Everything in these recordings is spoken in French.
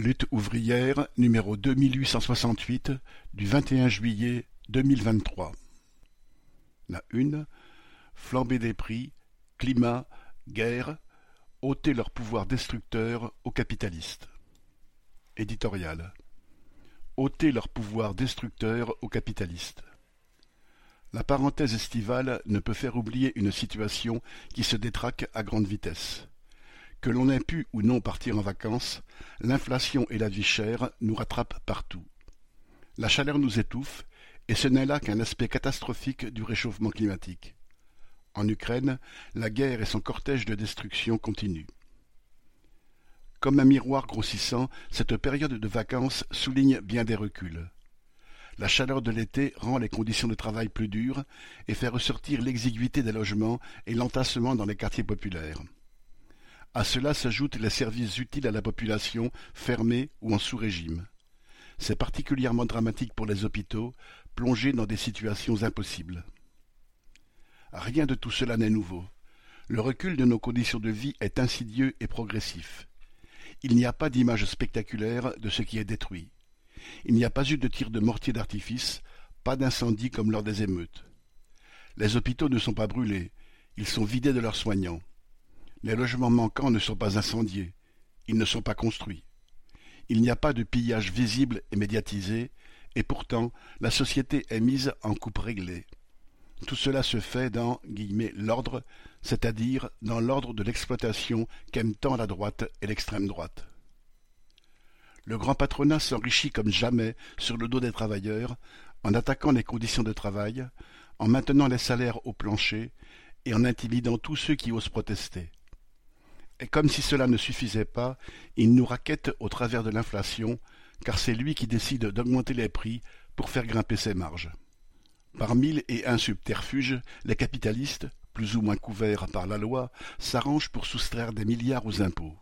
Lutte ouvrière numéro deux mille huit cent soixante-huit du vingt-et-un juillet deux mille vingt-trois. La une Flambée des prix, climat, guerre, ôter leur pouvoir destructeur aux capitalistes. Éditorial. ôter leur pouvoir destructeur aux capitalistes. La parenthèse estivale ne peut faire oublier une situation qui se détraque à grande vitesse. Que l'on ait pu ou non partir en vacances, l'inflation et la vie chère nous rattrapent partout. La chaleur nous étouffe, et ce n'est là qu'un aspect catastrophique du réchauffement climatique. En Ukraine, la guerre et son cortège de destruction continuent. Comme un miroir grossissant, cette période de vacances souligne bien des reculs. La chaleur de l'été rend les conditions de travail plus dures et fait ressortir l'exiguïté des logements et l'entassement dans les quartiers populaires. À cela s'ajoutent les services utiles à la population fermés ou en sous-régime. C'est particulièrement dramatique pour les hôpitaux, plongés dans des situations impossibles. Rien de tout cela n'est nouveau. Le recul de nos conditions de vie est insidieux et progressif. Il n'y a pas d'image spectaculaire de ce qui est détruit. Il n'y a pas eu de tir de mortier d'artifice, pas d'incendie comme lors des émeutes. Les hôpitaux ne sont pas brûlés, ils sont vidés de leurs soignants. Les logements manquants ne sont pas incendiés, ils ne sont pas construits. Il n'y a pas de pillage visible et médiatisé, et pourtant la société est mise en coupe réglée. Tout cela se fait dans l'ordre, c'est-à-dire dans l'ordre de l'exploitation qu'aiment tant la droite et l'extrême droite. Le grand patronat s'enrichit comme jamais sur le dos des travailleurs, en attaquant les conditions de travail, en maintenant les salaires au plancher et en intimidant tous ceux qui osent protester. Et comme si cela ne suffisait pas, il nous raquette au travers de l'inflation, car c'est lui qui décide d'augmenter les prix pour faire grimper ses marges. Par mille et un subterfuges, les capitalistes, plus ou moins couverts par la loi, s'arrangent pour soustraire des milliards aux impôts.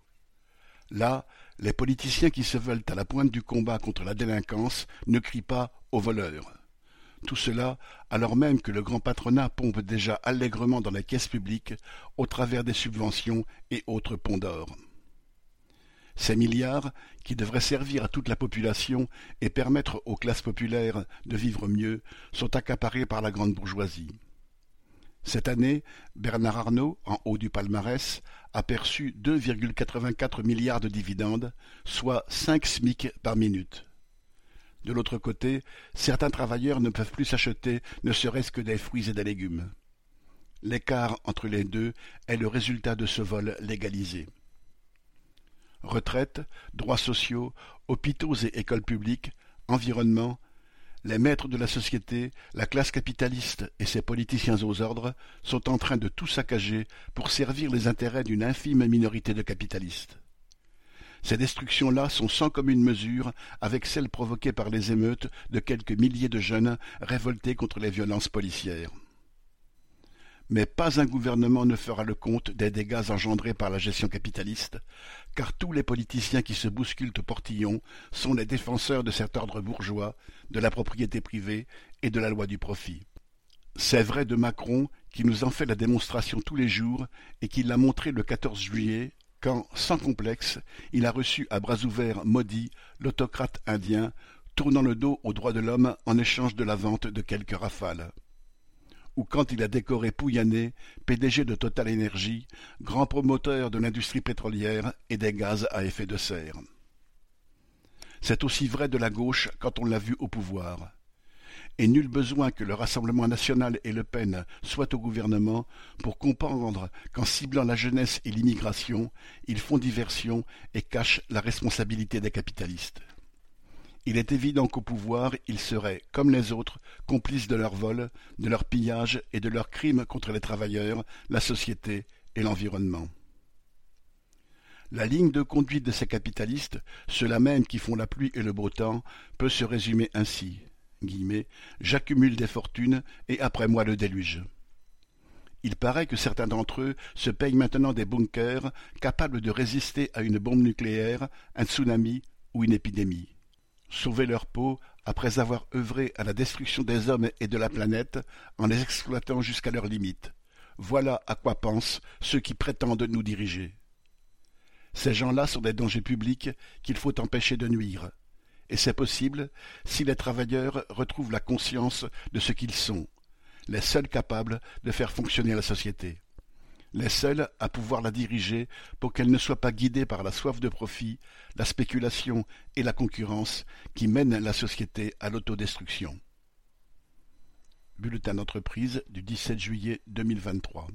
Là, les politiciens qui se veulent à la pointe du combat contre la délinquance ne crient pas aux voleurs. Tout cela alors même que le grand patronat pompe déjà allègrement dans la caisse publique au travers des subventions et autres ponts d'or. Ces milliards, qui devraient servir à toute la population et permettre aux classes populaires de vivre mieux, sont accaparés par la grande bourgeoisie. Cette année, Bernard Arnault, en haut du palmarès, a perçu 2,84 milliards de dividendes, soit cinq SMIC par minute. De l'autre côté, certains travailleurs ne peuvent plus s'acheter ne serait-ce que des fruits et des légumes. L'écart entre les deux est le résultat de ce vol légalisé. Retraite, droits sociaux, hôpitaux et écoles publiques, environnement, les maîtres de la société, la classe capitaliste et ses politiciens aux ordres sont en train de tout saccager pour servir les intérêts d'une infime minorité de capitalistes. Ces destructions-là sont sans commune mesure avec celles provoquées par les émeutes de quelques milliers de jeunes révoltés contre les violences policières. Mais pas un gouvernement ne fera le compte des dégâts engendrés par la gestion capitaliste, car tous les politiciens qui se bousculent au portillon sont les défenseurs de cet ordre bourgeois, de la propriété privée et de la loi du profit. C'est vrai de Macron, qui nous en fait la démonstration tous les jours et qui l'a montré le 14 juillet quand, sans complexe, il a reçu à bras ouverts maudit l'autocrate indien, tournant le dos aux droits de l'homme en échange de la vente de quelques rafales. Ou quand il a décoré Pouyanné, PDG de Total Énergie, grand promoteur de l'industrie pétrolière et des gaz à effet de serre. C'est aussi vrai de la gauche quand on l'a vu au pouvoir et nul besoin que le Rassemblement national et Le Pen soient au gouvernement pour comprendre qu'en ciblant la jeunesse et l'immigration, ils font diversion et cachent la responsabilité des capitalistes. Il est évident qu'au pouvoir, ils seraient, comme les autres, complices de leur vol, de leur pillage et de leurs crimes contre les travailleurs, la société et l'environnement. La ligne de conduite de ces capitalistes, ceux-là même qui font la pluie et le beau temps, peut se résumer ainsi j'accumule des fortunes et après moi le déluge. Il paraît que certains d'entre eux se payent maintenant des bunkers capables de résister à une bombe nucléaire, un tsunami ou une épidémie. Sauver leur peau après avoir œuvré à la destruction des hommes et de la planète en les exploitant jusqu'à leurs limites. Voilà à quoi pensent ceux qui prétendent nous diriger. Ces gens-là sont des dangers publics qu'il faut empêcher de nuire. Et c'est possible si les travailleurs retrouvent la conscience de ce qu'ils sont, les seuls capables de faire fonctionner la société, les seuls à pouvoir la diriger pour qu'elle ne soit pas guidée par la soif de profit, la spéculation et la concurrence qui mènent la société à l'autodestruction. Bulletin d'entreprise du 17 juillet 2023.